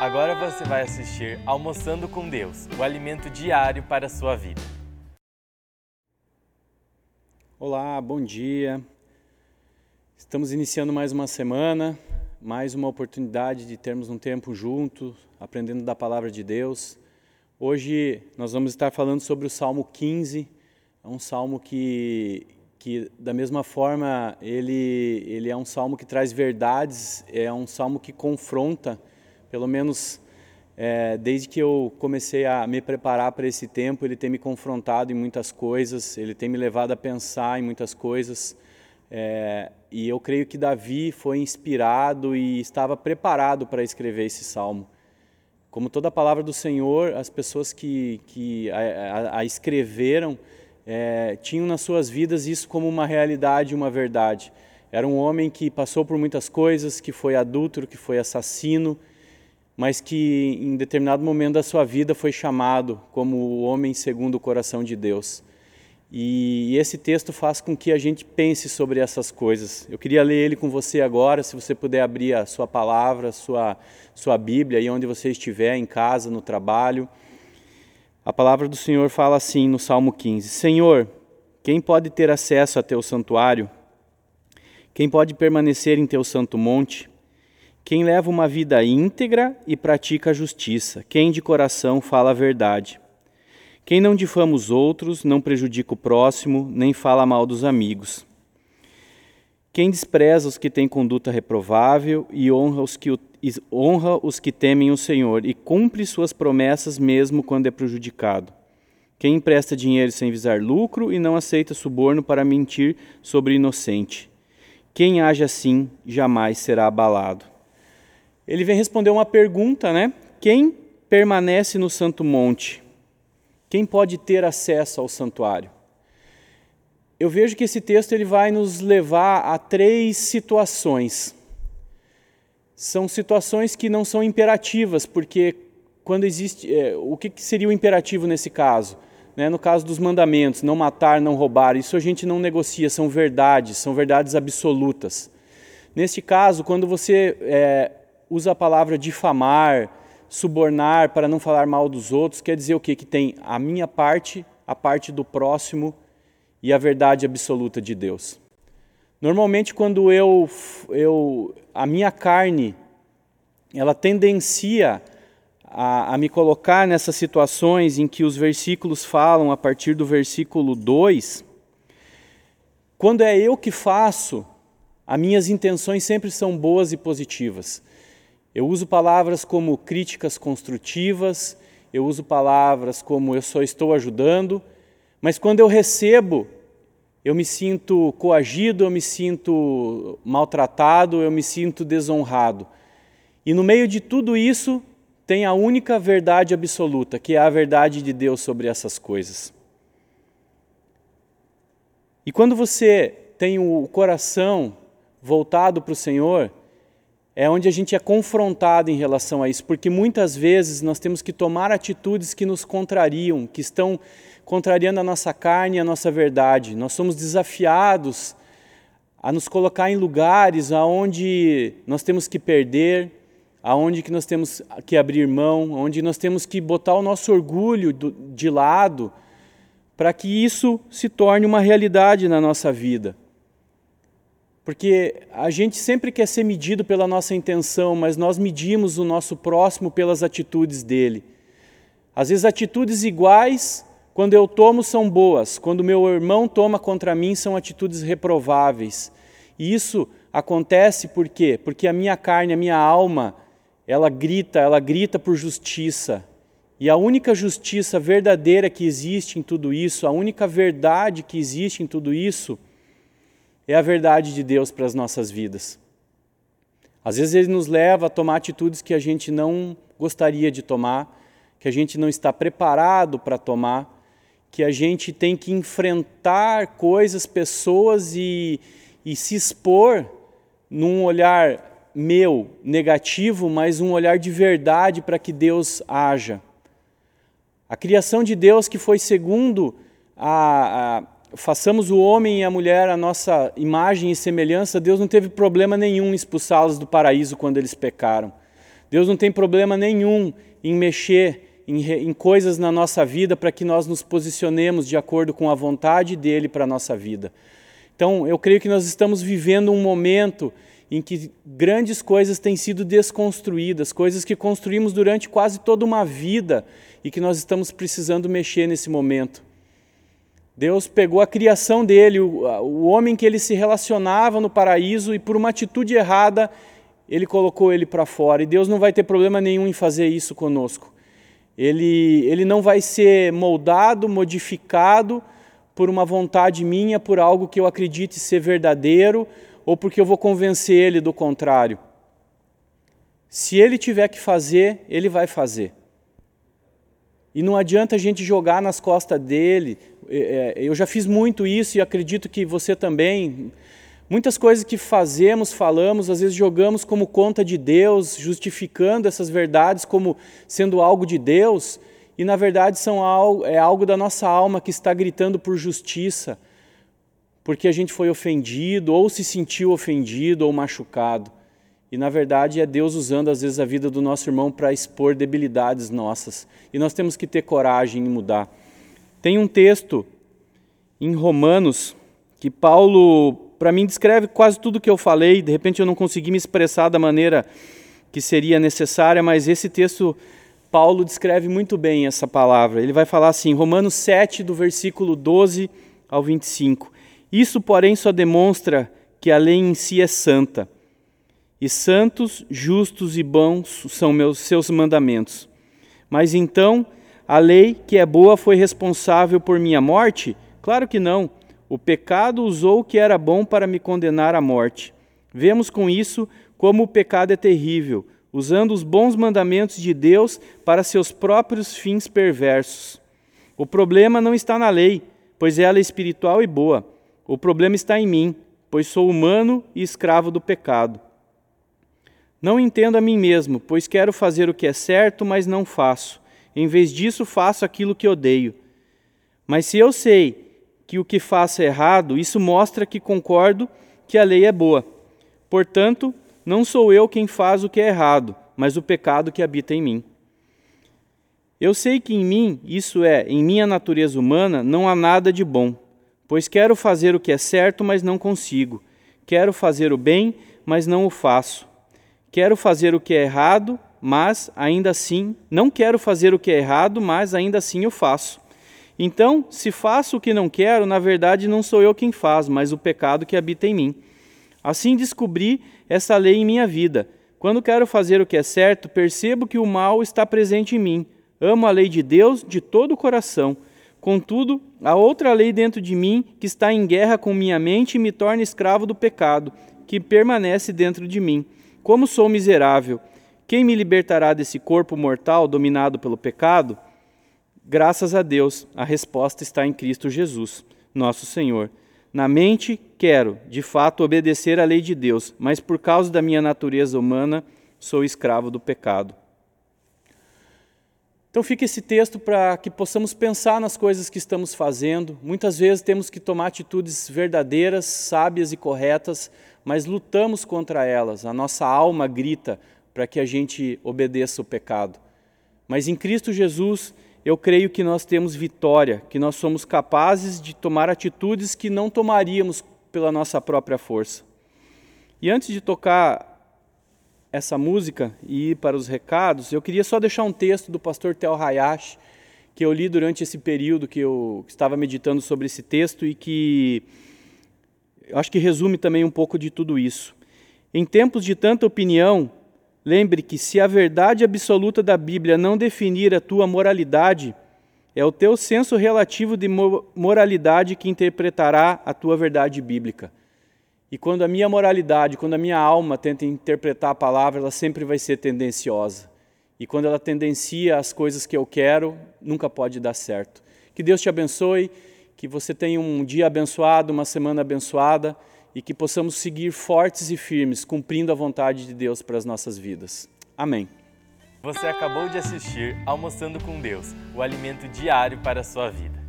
Agora você vai assistir Almoçando com Deus, o alimento diário para a sua vida. Olá, bom dia. Estamos iniciando mais uma semana, mais uma oportunidade de termos um tempo juntos, aprendendo da palavra de Deus. Hoje nós vamos estar falando sobre o Salmo 15. É um salmo que, que da mesma forma, ele, ele é um salmo que traz verdades, é um salmo que confronta pelo menos é, desde que eu comecei a me preparar para esse tempo, ele tem me confrontado em muitas coisas, ele tem me levado a pensar em muitas coisas. É, e eu creio que Davi foi inspirado e estava preparado para escrever esse salmo. Como toda a palavra do Senhor, as pessoas que, que a, a, a escreveram é, tinham nas suas vidas isso como uma realidade, uma verdade. Era um homem que passou por muitas coisas, que foi adúltero, que foi assassino, mas que em determinado momento da sua vida foi chamado como o homem segundo o coração de Deus. E esse texto faz com que a gente pense sobre essas coisas. Eu queria ler ele com você agora, se você puder abrir a sua palavra, sua sua Bíblia, aí onde você estiver, em casa, no trabalho. A palavra do Senhor fala assim no Salmo 15: Senhor, quem pode ter acesso a teu santuário? Quem pode permanecer em teu santo monte? Quem leva uma vida íntegra e pratica a justiça, quem de coração fala a verdade. Quem não difama os outros, não prejudica o próximo, nem fala mal dos amigos. Quem despreza os que têm conduta reprovável e honra os que, honra os que temem o Senhor e cumpre suas promessas mesmo quando é prejudicado. Quem empresta dinheiro sem visar lucro e não aceita suborno para mentir sobre inocente. Quem age assim jamais será abalado ele vem responder uma pergunta, né? Quem permanece no Santo Monte? Quem pode ter acesso ao santuário? Eu vejo que esse texto ele vai nos levar a três situações. São situações que não são imperativas, porque quando existe. É, o que seria o imperativo nesse caso? Né? No caso dos mandamentos, não matar, não roubar, isso a gente não negocia, são verdades, são verdades absolutas. Neste caso, quando você é, usa a palavra difamar, subornar para não falar mal dos outros, quer dizer o quê? Que tem a minha parte, a parte do próximo e a verdade absoluta de Deus. Normalmente quando eu, eu a minha carne, ela tendencia a, a me colocar nessas situações em que os versículos falam a partir do versículo 2, quando é eu que faço, as minhas intenções sempre são boas e positivas. Eu uso palavras como críticas construtivas, eu uso palavras como eu só estou ajudando, mas quando eu recebo, eu me sinto coagido, eu me sinto maltratado, eu me sinto desonrado. E no meio de tudo isso, tem a única verdade absoluta, que é a verdade de Deus sobre essas coisas. E quando você tem o coração voltado para o Senhor, é onde a gente é confrontado em relação a isso, porque muitas vezes nós temos que tomar atitudes que nos contrariam, que estão contrariando a nossa carne e a nossa verdade. Nós somos desafiados a nos colocar em lugares aonde nós temos que perder, aonde que nós temos que abrir mão, onde nós temos que botar o nosso orgulho de lado, para que isso se torne uma realidade na nossa vida. Porque a gente sempre quer ser medido pela nossa intenção, mas nós medimos o nosso próximo pelas atitudes dele. Às vezes, atitudes iguais, quando eu tomo, são boas, quando meu irmão toma contra mim, são atitudes reprováveis. E isso acontece por quê? Porque a minha carne, a minha alma, ela grita, ela grita por justiça. E a única justiça verdadeira que existe em tudo isso, a única verdade que existe em tudo isso, é a verdade de Deus para as nossas vidas. Às vezes ele nos leva a tomar atitudes que a gente não gostaria de tomar, que a gente não está preparado para tomar, que a gente tem que enfrentar coisas, pessoas e, e se expor num olhar meu, negativo, mas um olhar de verdade para que Deus haja. A criação de Deus que foi segundo a, a façamos o homem e a mulher a nossa imagem e semelhança, Deus não teve problema nenhum em expulsá-los do paraíso quando eles pecaram. Deus não tem problema nenhum em mexer em, em coisas na nossa vida para que nós nos posicionemos de acordo com a vontade dele para a nossa vida. Então, eu creio que nós estamos vivendo um momento em que grandes coisas têm sido desconstruídas, coisas que construímos durante quase toda uma vida e que nós estamos precisando mexer nesse momento. Deus pegou a criação dele, o, homem que ele se relacionava no paraíso, e por uma atitude errada, ele colocou ele para fora. E Deus não vai ter problema nenhum em fazer isso conosco. Ele, ele não vai ser moldado, modificado por uma vontade minha, por algo que eu acredite ser verdadeiro, ou porque eu vou convencer ele do contrário. Se ele tiver que fazer, ele vai fazer. E não adianta a gente jogar nas costas dele. É, é, eu já fiz muito isso e acredito que você também. Muitas coisas que fazemos, falamos, às vezes jogamos como conta de Deus, justificando essas verdades como sendo algo de Deus, e na verdade são algo, é algo da nossa alma que está gritando por justiça, porque a gente foi ofendido, ou se sentiu ofendido ou machucado. E na verdade é Deus usando às vezes a vida do nosso irmão para expor debilidades nossas. E nós temos que ter coragem em mudar. Tem um texto em Romanos que Paulo, para mim, descreve quase tudo que eu falei. De repente eu não consegui me expressar da maneira que seria necessária, mas esse texto, Paulo descreve muito bem essa palavra. Ele vai falar assim, Romanos 7, do versículo 12 ao 25. Isso, porém, só demonstra que a lei em si é santa e santos, justos e bons são meus seus mandamentos. Mas então, a lei que é boa foi responsável por minha morte? Claro que não. O pecado usou o que era bom para me condenar à morte. Vemos com isso como o pecado é terrível, usando os bons mandamentos de Deus para seus próprios fins perversos. O problema não está na lei, pois ela é espiritual e boa. O problema está em mim, pois sou humano e escravo do pecado. Não entendo a mim mesmo, pois quero fazer o que é certo, mas não faço. Em vez disso, faço aquilo que odeio. Mas se eu sei que o que faço é errado, isso mostra que concordo que a lei é boa. Portanto, não sou eu quem faz o que é errado, mas o pecado que habita em mim. Eu sei que em mim, isso é, em minha natureza humana, não há nada de bom, pois quero fazer o que é certo, mas não consigo. Quero fazer o bem, mas não o faço. Quero fazer o que é errado, mas ainda assim, não quero fazer o que é errado, mas ainda assim o faço. Então, se faço o que não quero, na verdade não sou eu quem faz, mas o pecado que habita em mim. Assim descobri essa lei em minha vida. Quando quero fazer o que é certo, percebo que o mal está presente em mim. Amo a lei de Deus de todo o coração. Contudo, há outra lei dentro de mim que está em guerra com minha mente e me torna escravo do pecado, que permanece dentro de mim. Como sou miserável! Quem me libertará desse corpo mortal dominado pelo pecado? Graças a Deus, a resposta está em Cristo Jesus, nosso Senhor. Na mente, quero, de fato, obedecer à lei de Deus, mas por causa da minha natureza humana, sou escravo do pecado. Então fica esse texto para que possamos pensar nas coisas que estamos fazendo. Muitas vezes temos que tomar atitudes verdadeiras, sábias e corretas, mas lutamos contra elas. A nossa alma grita para que a gente obedeça o pecado. Mas em Cristo Jesus, eu creio que nós temos vitória, que nós somos capazes de tomar atitudes que não tomaríamos pela nossa própria força. E antes de tocar essa música e ir para os recados, eu queria só deixar um texto do pastor Tel Hayashi, que eu li durante esse período que eu estava meditando sobre esse texto e que eu acho que resume também um pouco de tudo isso. Em tempos de tanta opinião, lembre que se a verdade absoluta da Bíblia não definir a tua moralidade, é o teu senso relativo de moralidade que interpretará a tua verdade bíblica. E quando a minha moralidade, quando a minha alma tenta interpretar a palavra, ela sempre vai ser tendenciosa. E quando ela tendencia as coisas que eu quero, nunca pode dar certo. Que Deus te abençoe que você tenha um dia abençoado, uma semana abençoada e que possamos seguir fortes e firmes, cumprindo a vontade de Deus para as nossas vidas. Amém. Você acabou de assistir Almoçando com Deus, o alimento diário para a sua vida.